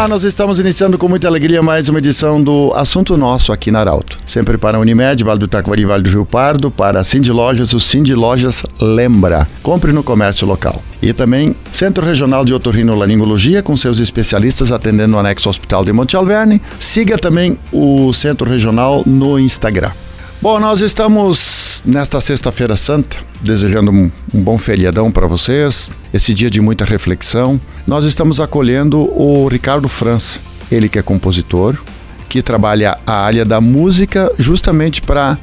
Olá, nós estamos iniciando com muita alegria mais uma edição do Assunto Nosso aqui na Arauto. Sempre para a Unimed, Vale do Taquari, Vale do Rio Pardo, para a Cindy Lojas, o Cindy Lojas lembra. Compre no comércio local. E também Centro Regional de Otorrinolaringologia, com seus especialistas atendendo o anexo Hospital de Monte Alverne. Siga também o Centro Regional no Instagram. Bom, nós estamos nesta Sexta-feira Santa, desejando um, um bom feriadão para vocês, esse dia de muita reflexão. Nós estamos acolhendo o Ricardo França, ele que é compositor, que trabalha a área da música justamente para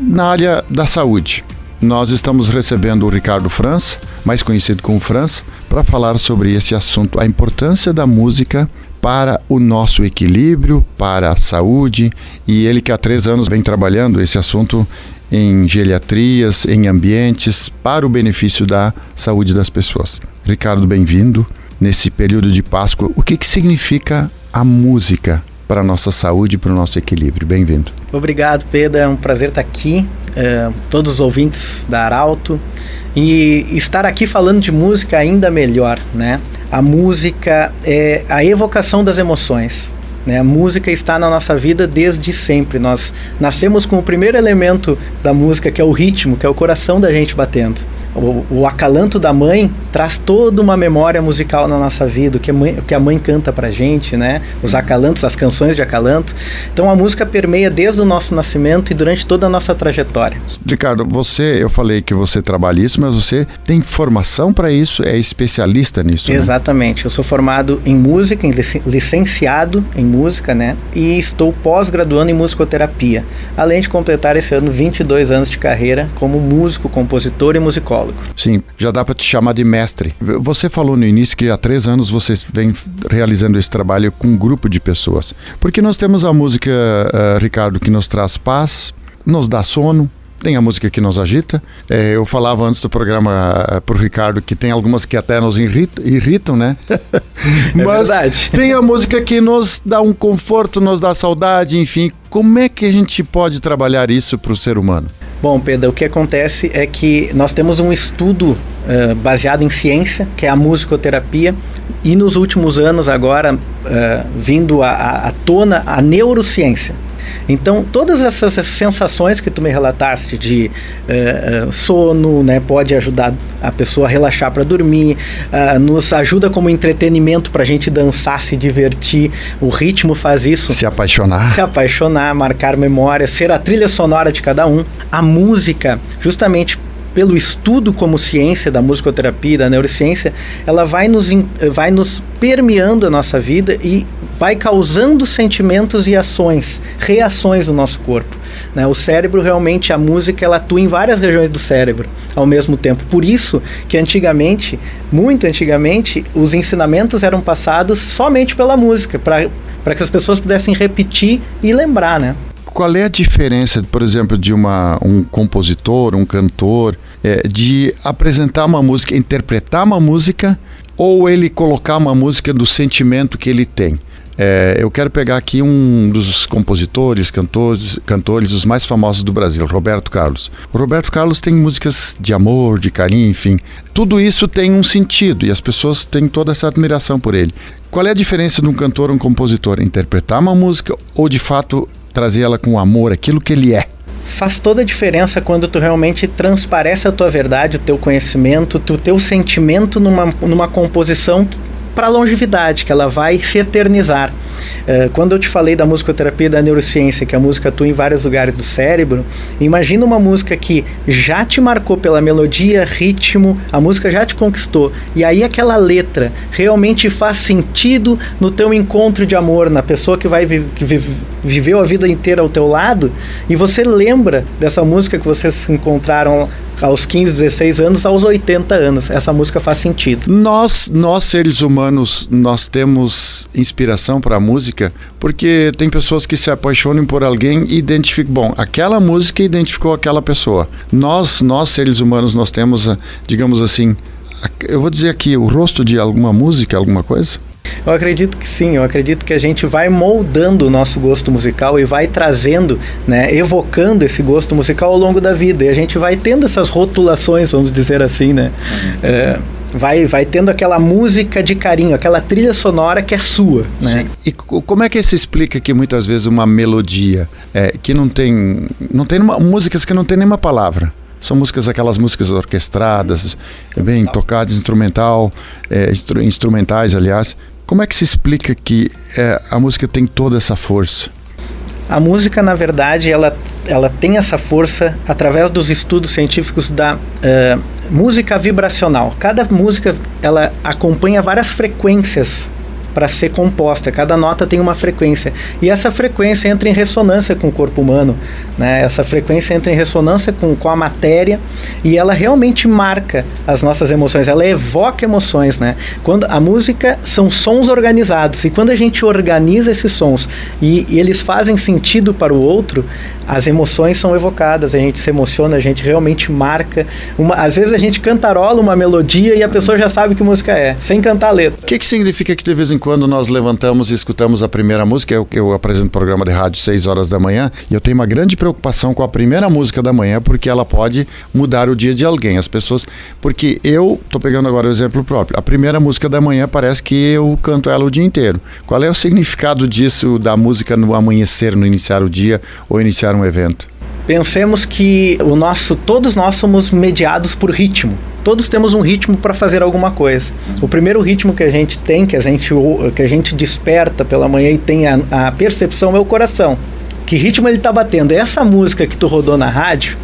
na área da saúde. Nós estamos recebendo o Ricardo França, mais conhecido como França, para falar sobre esse assunto, a importância da música para o nosso equilíbrio, para a saúde, e ele que há três anos vem trabalhando esse assunto em geriatrias, em ambientes, para o benefício da saúde das pessoas. Ricardo, bem-vindo. Nesse período de Páscoa, o que, que significa a música para a nossa saúde e para o nosso equilíbrio? Bem-vindo. Obrigado, Pedro. É um prazer estar aqui. Uh, todos os ouvintes da Arauto. E estar aqui falando de música ainda melhor, né? A música é a evocação das emoções. Né? A música está na nossa vida desde sempre. Nós nascemos com o primeiro elemento da música, que é o ritmo, que é o coração da gente batendo o, o, acalanto da mãe traz toda uma memória musical na nossa vida, o que a mãe, o que a mãe canta pra gente, né? Os acalantos, as canções de acalanto. Então a música permeia desde o nosso nascimento e durante toda a nossa trajetória. Ricardo, você, eu falei que você trabalha isso, mas você tem formação para isso, é especialista nisso, né? Exatamente. Né? Eu sou formado em música, em licenciado em música, né? E estou pós-graduando em musicoterapia, além de completar esse ano 22 anos de carreira como músico, compositor e musicólogo psicólogo. Sim, já dá para te chamar de mestre. Você falou no início que há três anos você vem realizando esse trabalho com um grupo de pessoas. Porque nós temos a música, uh, Ricardo, que nos traz paz, nos dá sono, tem a música que nos agita. É, eu falava antes do programa uh, pro Ricardo que tem algumas que até nos irritam, irritam né? É Mas verdade. tem a música que nos dá um conforto, nos dá saudade, enfim. Como é que a gente pode trabalhar isso para o ser humano? Bom, Pedro, o que acontece é que nós temos um estudo uh, baseado em ciência, que é a musicoterapia, e nos últimos anos agora uh, vindo à tona a neurociência. Então, todas essas sensações que tu me relataste de uh, sono, né, pode ajudar a pessoa a relaxar para dormir, uh, nos ajuda como entretenimento para a gente dançar, se divertir. O ritmo faz isso. Se apaixonar. Se apaixonar, marcar memória, ser a trilha sonora de cada um. A música, justamente pelo estudo como ciência da musicoterapia, da neurociência, ela vai nos, vai nos permeando a nossa vida e vai causando sentimentos e ações, reações no nosso corpo. Né? O cérebro realmente, a música, ela atua em várias regiões do cérebro ao mesmo tempo. Por isso que antigamente, muito antigamente, os ensinamentos eram passados somente pela música, para que as pessoas pudessem repetir e lembrar, né? Qual é a diferença, por exemplo, de uma, um compositor, um cantor, é, de apresentar uma música, interpretar uma música, ou ele colocar uma música do sentimento que ele tem? É, eu quero pegar aqui um dos compositores, cantores, cantores os mais famosos do Brasil, Roberto Carlos. O Roberto Carlos tem músicas de amor, de carinho, enfim. Tudo isso tem um sentido e as pessoas têm toda essa admiração por ele. Qual é a diferença de um cantor ou um compositor? Interpretar uma música ou de fato trazer ela com amor, aquilo que ele é. Faz toda a diferença quando tu realmente transparece a tua verdade, o teu conhecimento, o teu sentimento numa, numa composição para longevidade, que ela vai se eternizar. Uh, quando eu te falei da musicoterapia da neurociência, que a música atua em vários lugares do cérebro, imagina uma música que já te marcou pela melodia, ritmo, a música já te conquistou, e aí aquela letra realmente faz sentido no teu encontro de amor, na pessoa que vai vi que vi viveu a vida inteira ao teu lado, e você lembra dessa música que vocês se encontraram aos 15, 16 anos, aos 80 anos. Essa música faz sentido. Nós, nós seres humanos, nós temos inspiração para música, porque tem pessoas que se apaixonam por alguém e identificam, bom, aquela música identificou aquela pessoa. Nós, nós seres humanos, nós temos, digamos assim, eu vou dizer aqui, o rosto de alguma música, alguma coisa? Eu acredito que sim, eu acredito que a gente vai moldando o nosso gosto musical e vai trazendo, né, evocando esse gosto musical ao longo da vida. E a gente vai tendo essas rotulações, vamos dizer assim, né? É, vai, vai tendo aquela música de carinho, aquela trilha sonora que é sua, né? Sim. E como é que se explica que muitas vezes uma melodia é, que não tem, não tem uma, músicas que não tem nenhuma palavra, são músicas, aquelas músicas orquestradas, é bem tocadas, instrumental, é, instru instrumentais, aliás. Como é que se explica que é, a música tem toda essa força? A música, na verdade, ela, ela tem essa força através dos estudos científicos da uh, música vibracional. Cada música ela acompanha várias frequências para ser composta. Cada nota tem uma frequência. E essa frequência entra em ressonância com o corpo humano. Né? Essa frequência entra em ressonância com, com a matéria e ela realmente marca as nossas emoções. Ela evoca emoções. Né? Quando A música são sons organizados. E quando a gente organiza esses sons e, e eles fazem sentido para o outro, as emoções são evocadas, a gente se emociona, a gente realmente marca. Uma, às vezes a gente cantarola uma melodia e a pessoa já sabe que música é, sem cantar a letra. O que, que significa que de vez em quando nós levantamos e escutamos a primeira música? Eu, eu apresento programa de rádio 6 horas da manhã e eu tenho uma grande preocupação com a primeira música da manhã porque ela pode mudar o dia de alguém. As pessoas. Porque eu, tô pegando agora o exemplo próprio, a primeira música da manhã parece que eu canto ela o dia inteiro. Qual é o significado disso, da música no amanhecer, no iniciar o dia ou iniciar um evento? Pensemos que o nosso, todos nós somos mediados por ritmo. Todos temos um ritmo para fazer alguma coisa. O primeiro ritmo que a gente tem, que a gente, que a gente desperta pela manhã e tem a, a percepção é o coração. Que ritmo ele está batendo? Essa música que tu rodou na rádio,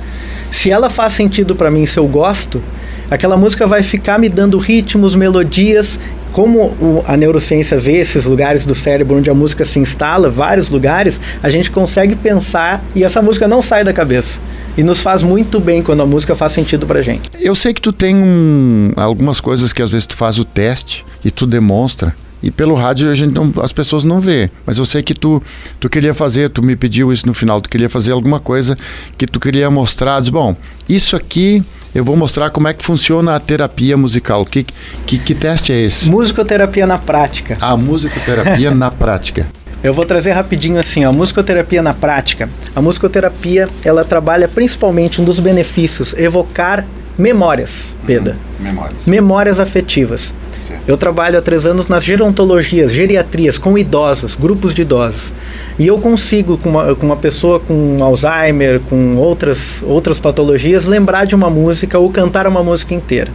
se ela faz sentido para mim, se eu gosto, aquela música vai ficar me dando ritmos, melodias como o, a neurociência vê esses lugares do cérebro onde a música se instala, vários lugares, a gente consegue pensar e essa música não sai da cabeça. E nos faz muito bem quando a música faz sentido pra gente. Eu sei que tu tem um, algumas coisas que às vezes tu faz o teste e tu demonstra. E pelo rádio a gente não, as pessoas não vê. Mas eu sei que tu, tu queria fazer, tu me pediu isso no final, tu queria fazer alguma coisa que tu queria mostrar. Diz, bom, isso aqui eu vou mostrar como é que funciona a terapia musical. Que, que, que teste é esse? Musicoterapia na prática. A musicoterapia na prática. Eu vou trazer rapidinho assim, a musicoterapia na prática. A musicoterapia, ela trabalha principalmente um dos benefícios, evocar memórias, Peda. Hum, memórias. Memórias afetivas. Sim. Eu trabalho há três anos nas gerontologias, geriatrias, com idosos, grupos de idosos. E eu consigo, com uma, com uma pessoa com Alzheimer, com outras, outras patologias, lembrar de uma música ou cantar uma música inteira.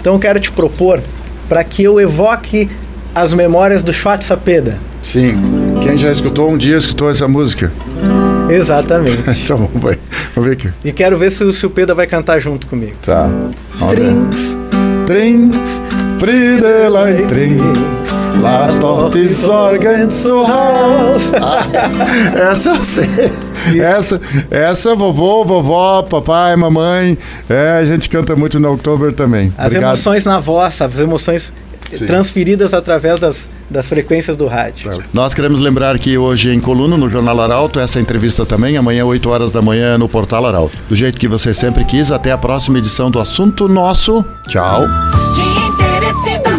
Então eu quero te propor para que eu evoque as memórias do Schwarzapeda. Sim. Quem já escutou um dia escutou essa música? Exatamente. então vamos ver, vamos ver aqui. E quero ver se o, se o Pedro vai cantar junto comigo. Tá. Trinks, trinks, Friedelein trinks. Las Tortes Organ zu Haus. Essa eu sei. Essa, essa vovô, vovó, papai, mamãe. É, a gente canta muito no Oktober também. As Obrigado. emoções na voz, as emoções Sim. transferidas através das, das frequências do rádio. Nós queremos lembrar que hoje em Coluna, no Jornal Arauto, essa entrevista também, amanhã, 8 horas da manhã, no Portal Arauto. Do jeito que você sempre quis, até a próxima edição do Assunto Nosso. Tchau. De